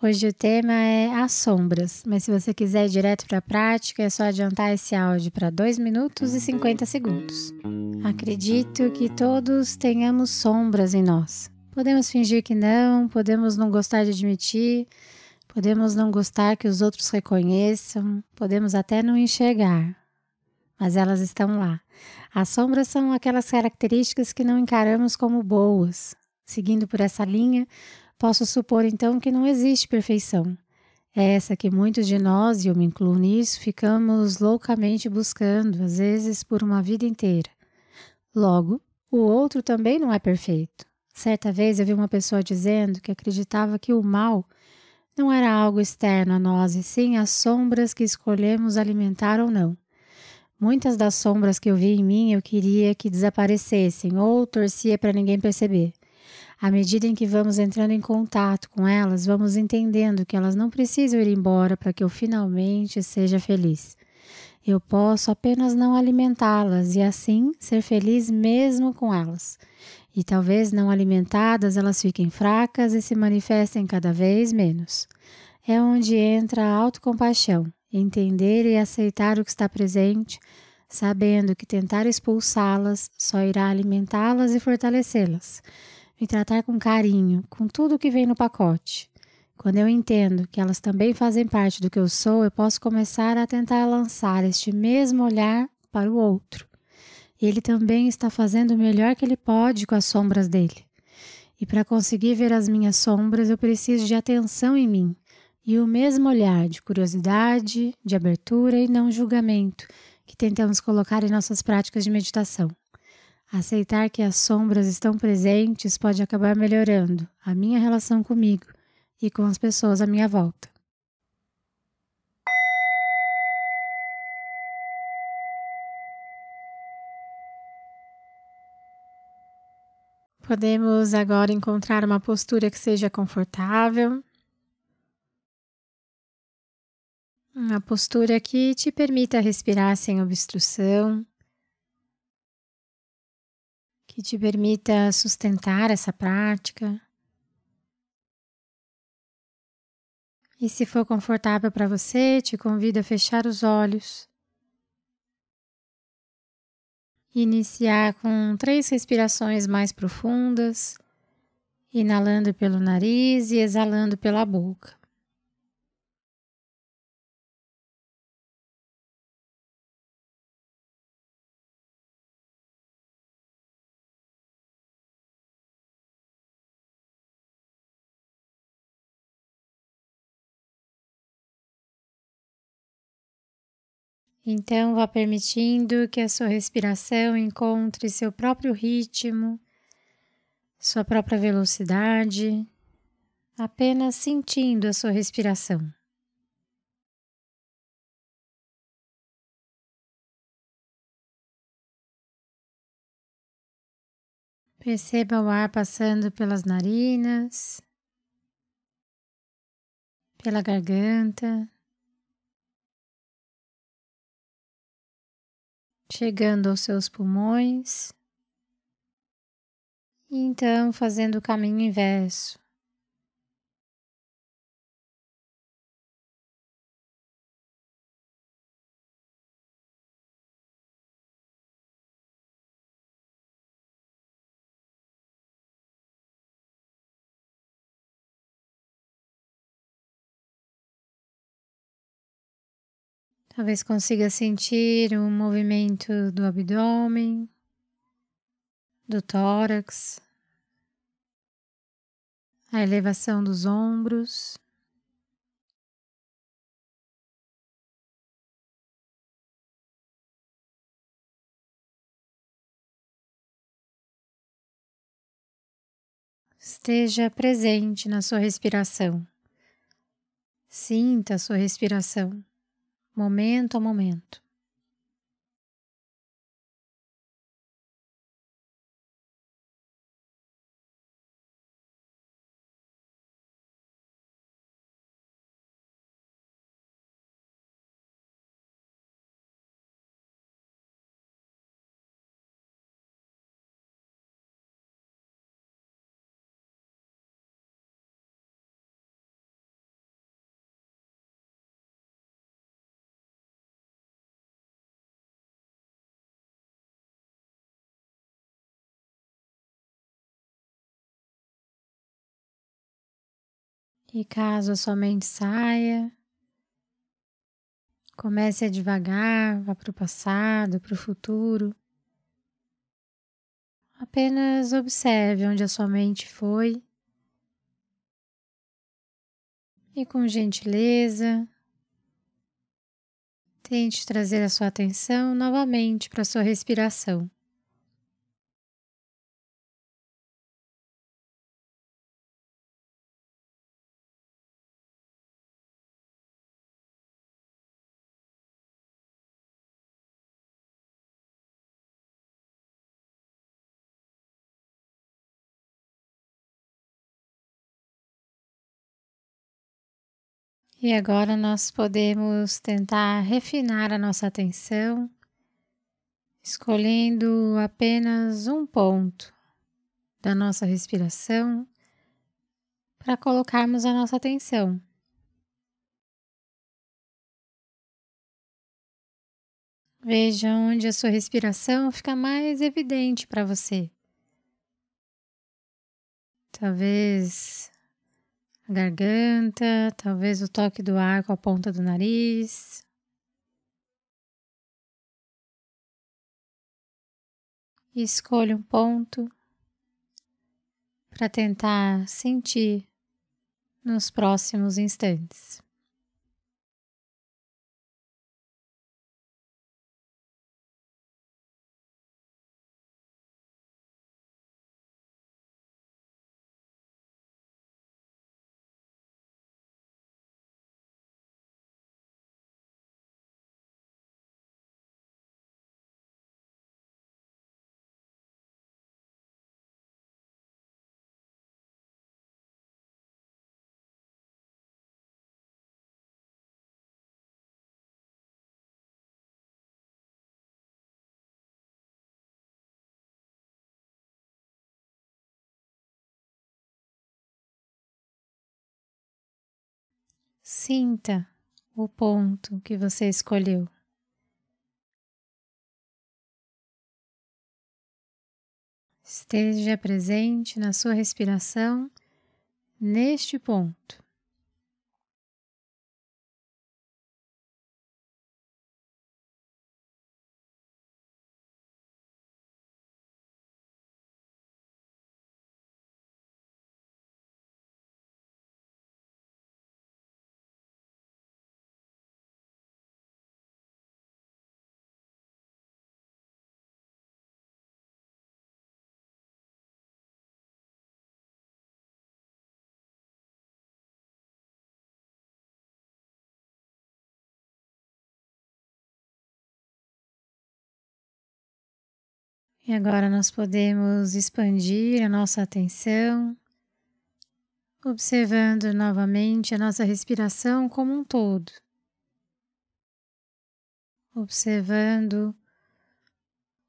Hoje o tema é as sombras, mas se você quiser ir direto para a prática, é só adiantar esse áudio para 2 minutos e 50 segundos. Acredito que todos tenhamos sombras em nós. Podemos fingir que não, podemos não gostar de admitir, podemos não gostar que os outros reconheçam, podemos até não enxergar, mas elas estão lá. As sombras são aquelas características que não encaramos como boas. Seguindo por essa linha, Posso supor então que não existe perfeição. É essa que muitos de nós, e eu me incluo nisso, ficamos loucamente buscando, às vezes por uma vida inteira. Logo, o outro também não é perfeito. Certa vez eu vi uma pessoa dizendo que acreditava que o mal não era algo externo a nós, e sim as sombras que escolhemos alimentar ou não. Muitas das sombras que eu vi em mim eu queria que desaparecessem ou torcia para ninguém perceber. À medida em que vamos entrando em contato com elas, vamos entendendo que elas não precisam ir embora para que eu finalmente seja feliz. Eu posso apenas não alimentá-las e assim ser feliz mesmo com elas. E talvez não alimentadas elas fiquem fracas e se manifestem cada vez menos. É onde entra a autocompaixão, entender e aceitar o que está presente, sabendo que tentar expulsá-las só irá alimentá-las e fortalecê-las me tratar com carinho, com tudo que vem no pacote. Quando eu entendo que elas também fazem parte do que eu sou, eu posso começar a tentar lançar este mesmo olhar para o outro. Ele também está fazendo o melhor que ele pode com as sombras dele. E para conseguir ver as minhas sombras, eu preciso de atenção em mim e o mesmo olhar de curiosidade, de abertura e não julgamento que tentamos colocar em nossas práticas de meditação. Aceitar que as sombras estão presentes pode acabar melhorando a minha relação comigo e com as pessoas à minha volta. Podemos agora encontrar uma postura que seja confortável. Uma postura que te permita respirar sem obstrução que te permita sustentar essa prática. E se for confortável para você, te convido a fechar os olhos. Iniciar com três respirações mais profundas, inalando pelo nariz e exalando pela boca. Então, vá permitindo que a sua respiração encontre seu próprio ritmo, sua própria velocidade, apenas sentindo a sua respiração. Perceba o ar passando pelas narinas, pela garganta. Chegando aos seus pulmões, e então fazendo o caminho inverso. Talvez consiga sentir o movimento do abdômen, do tórax, a elevação dos ombros. Esteja presente na sua respiração Sinta a sua respiração, momento a momento. E caso a sua mente saia, comece a devagar, vá para o passado, para o futuro. Apenas observe onde a sua mente foi e, com gentileza, tente trazer a sua atenção novamente para a sua respiração. E agora nós podemos tentar refinar a nossa atenção, escolhendo apenas um ponto da nossa respiração para colocarmos a nossa atenção. Veja onde a sua respiração fica mais evidente para você. Talvez a garganta, talvez o toque do ar com a ponta do nariz. E escolha um ponto para tentar sentir nos próximos instantes. Sinta o ponto que você escolheu. Esteja presente na sua respiração neste ponto. E agora nós podemos expandir a nossa atenção, observando novamente a nossa respiração como um todo. Observando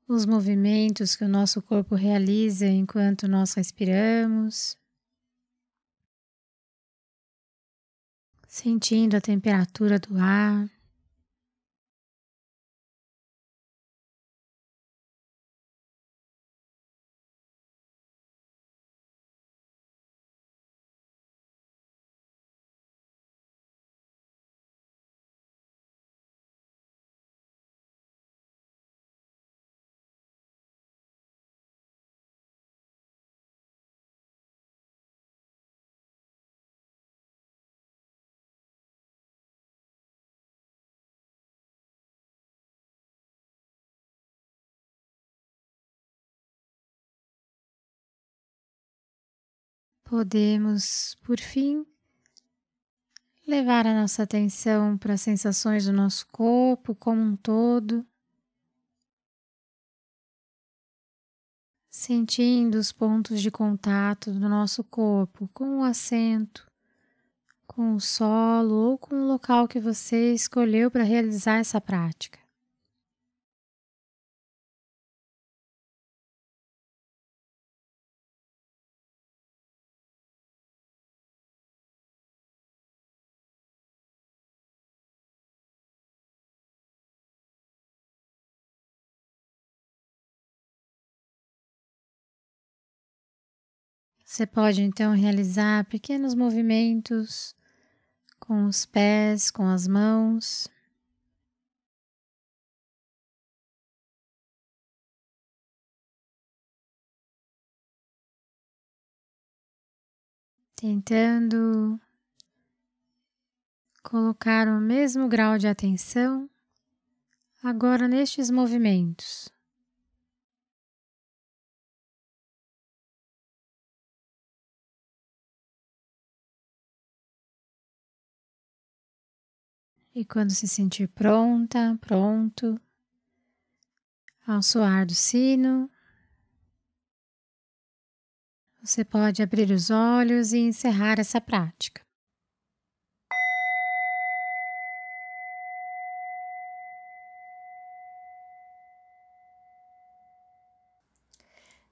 os movimentos que o nosso corpo realiza enquanto nós respiramos, sentindo a temperatura do ar. Podemos, por fim, levar a nossa atenção para as sensações do nosso corpo como um todo, sentindo os pontos de contato do nosso corpo com o assento, com o solo ou com o local que você escolheu para realizar essa prática. Você pode então realizar pequenos movimentos com os pés, com as mãos. Tentando colocar o mesmo grau de atenção agora nestes movimentos. E quando se sentir pronta, pronto, ao soar do sino, você pode abrir os olhos e encerrar essa prática.